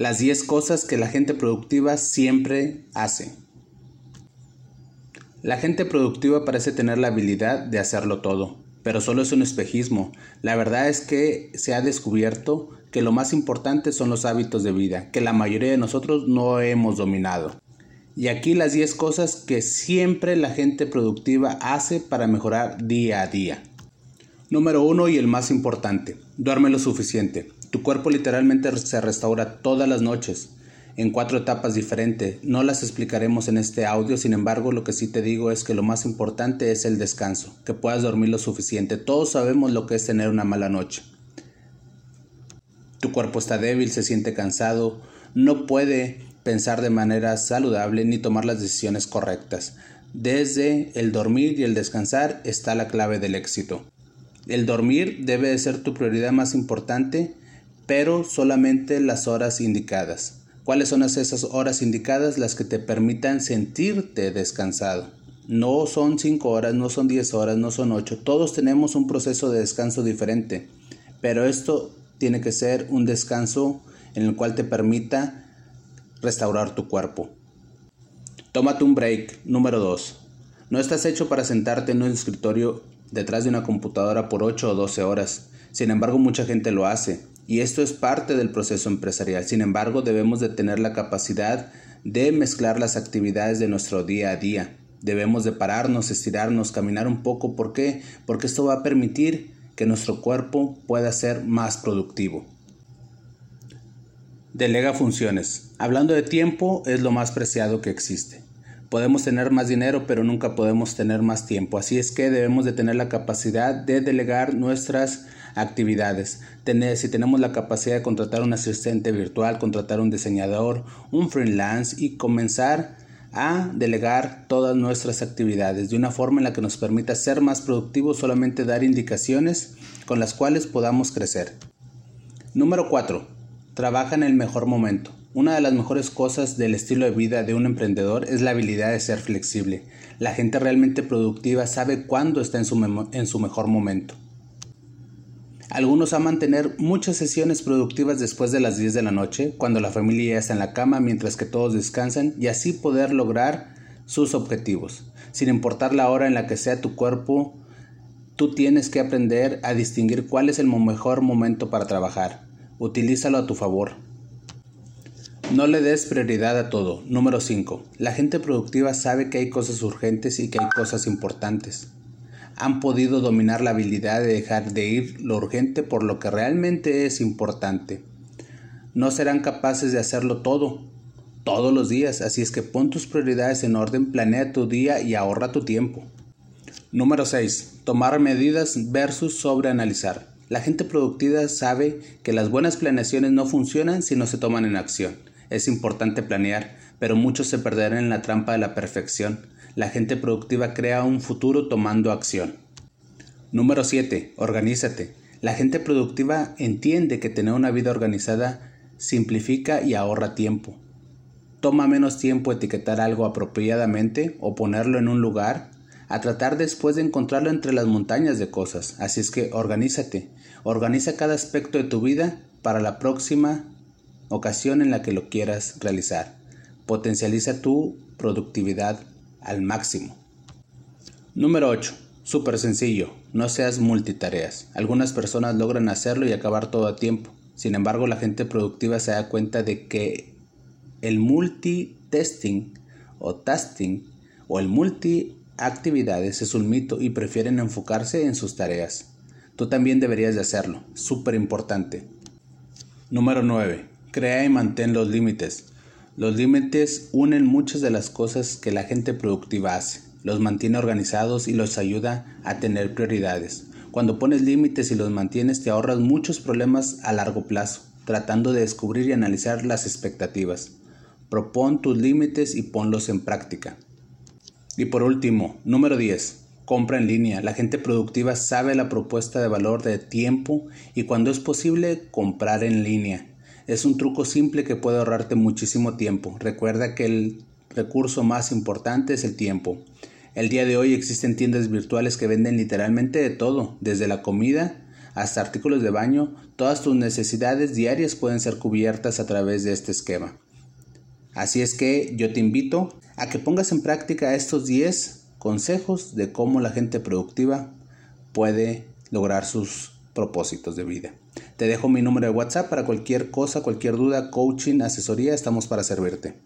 Las 10 cosas que la gente productiva siempre hace. La gente productiva parece tener la habilidad de hacerlo todo, pero solo es un espejismo. La verdad es que se ha descubierto que lo más importante son los hábitos de vida, que la mayoría de nosotros no hemos dominado. Y aquí las 10 cosas que siempre la gente productiva hace para mejorar día a día. Número 1 y el más importante, duerme lo suficiente. Tu cuerpo literalmente se restaura todas las noches, en cuatro etapas diferentes. No las explicaremos en este audio, sin embargo lo que sí te digo es que lo más importante es el descanso, que puedas dormir lo suficiente. Todos sabemos lo que es tener una mala noche. Tu cuerpo está débil, se siente cansado, no puede pensar de manera saludable ni tomar las decisiones correctas. Desde el dormir y el descansar está la clave del éxito. El dormir debe de ser tu prioridad más importante pero solamente las horas indicadas. ¿Cuáles son esas horas indicadas? Las que te permitan sentirte descansado. No son 5 horas, no son 10 horas, no son 8. Todos tenemos un proceso de descanso diferente, pero esto tiene que ser un descanso en el cual te permita restaurar tu cuerpo. Tómate un break. Número 2. No estás hecho para sentarte en un escritorio detrás de una computadora por 8 o 12 horas. Sin embargo, mucha gente lo hace y esto es parte del proceso empresarial. Sin embargo, debemos de tener la capacidad de mezclar las actividades de nuestro día a día. Debemos de pararnos, estirarnos, caminar un poco. ¿Por qué? Porque esto va a permitir que nuestro cuerpo pueda ser más productivo. Delega funciones. Hablando de tiempo, es lo más preciado que existe. Podemos tener más dinero, pero nunca podemos tener más tiempo. Así es que debemos de tener la capacidad de delegar nuestras actividades. Tener, si tenemos la capacidad de contratar un asistente virtual, contratar un diseñador, un freelance y comenzar a delegar todas nuestras actividades de una forma en la que nos permita ser más productivos, solamente dar indicaciones con las cuales podamos crecer. Número 4. Trabaja en el mejor momento. Una de las mejores cosas del estilo de vida de un emprendedor es la habilidad de ser flexible. La gente realmente productiva sabe cuándo está en su, en su mejor momento. Algunos aman tener muchas sesiones productivas después de las 10 de la noche, cuando la familia ya está en la cama mientras que todos descansan y así poder lograr sus objetivos. Sin importar la hora en la que sea tu cuerpo, tú tienes que aprender a distinguir cuál es el mejor momento para trabajar. Utilízalo a tu favor. No le des prioridad a todo. Número 5. La gente productiva sabe que hay cosas urgentes y que hay cosas importantes han podido dominar la habilidad de dejar de ir lo urgente por lo que realmente es importante. No serán capaces de hacerlo todo, todos los días, así es que pon tus prioridades en orden, planea tu día y ahorra tu tiempo. Número 6. Tomar medidas versus sobreanalizar. La gente productiva sabe que las buenas planeaciones no funcionan si no se toman en acción. Es importante planear, pero muchos se perderán en la trampa de la perfección. La gente productiva crea un futuro tomando acción. Número 7. Organízate. La gente productiva entiende que tener una vida organizada simplifica y ahorra tiempo. Toma menos tiempo etiquetar algo apropiadamente o ponerlo en un lugar a tratar después de encontrarlo entre las montañas de cosas. Así es que organízate. Organiza cada aspecto de tu vida para la próxima ocasión en la que lo quieras realizar. Potencializa tu productividad al máximo. Número 8. Súper sencillo, no seas multitareas. Algunas personas logran hacerlo y acabar todo a tiempo. Sin embargo, la gente productiva se da cuenta de que el multitesting o tasking o el multiactividades es un mito y prefieren enfocarse en sus tareas. Tú también deberías de hacerlo, súper importante. Número 9. Crea y mantén los límites. Los límites unen muchas de las cosas que la gente productiva hace, los mantiene organizados y los ayuda a tener prioridades. Cuando pones límites y los mantienes te ahorras muchos problemas a largo plazo, tratando de descubrir y analizar las expectativas. Propon tus límites y ponlos en práctica. Y por último, número 10. Compra en línea. La gente productiva sabe la propuesta de valor de tiempo y cuando es posible comprar en línea. Es un truco simple que puede ahorrarte muchísimo tiempo. Recuerda que el recurso más importante es el tiempo. El día de hoy existen tiendas virtuales que venden literalmente de todo, desde la comida hasta artículos de baño, todas tus necesidades diarias pueden ser cubiertas a través de este esquema. Así es que yo te invito a que pongas en práctica estos 10 consejos de cómo la gente productiva puede lograr sus propósitos de vida. Te dejo mi número de WhatsApp para cualquier cosa, cualquier duda, coaching, asesoría, estamos para servirte.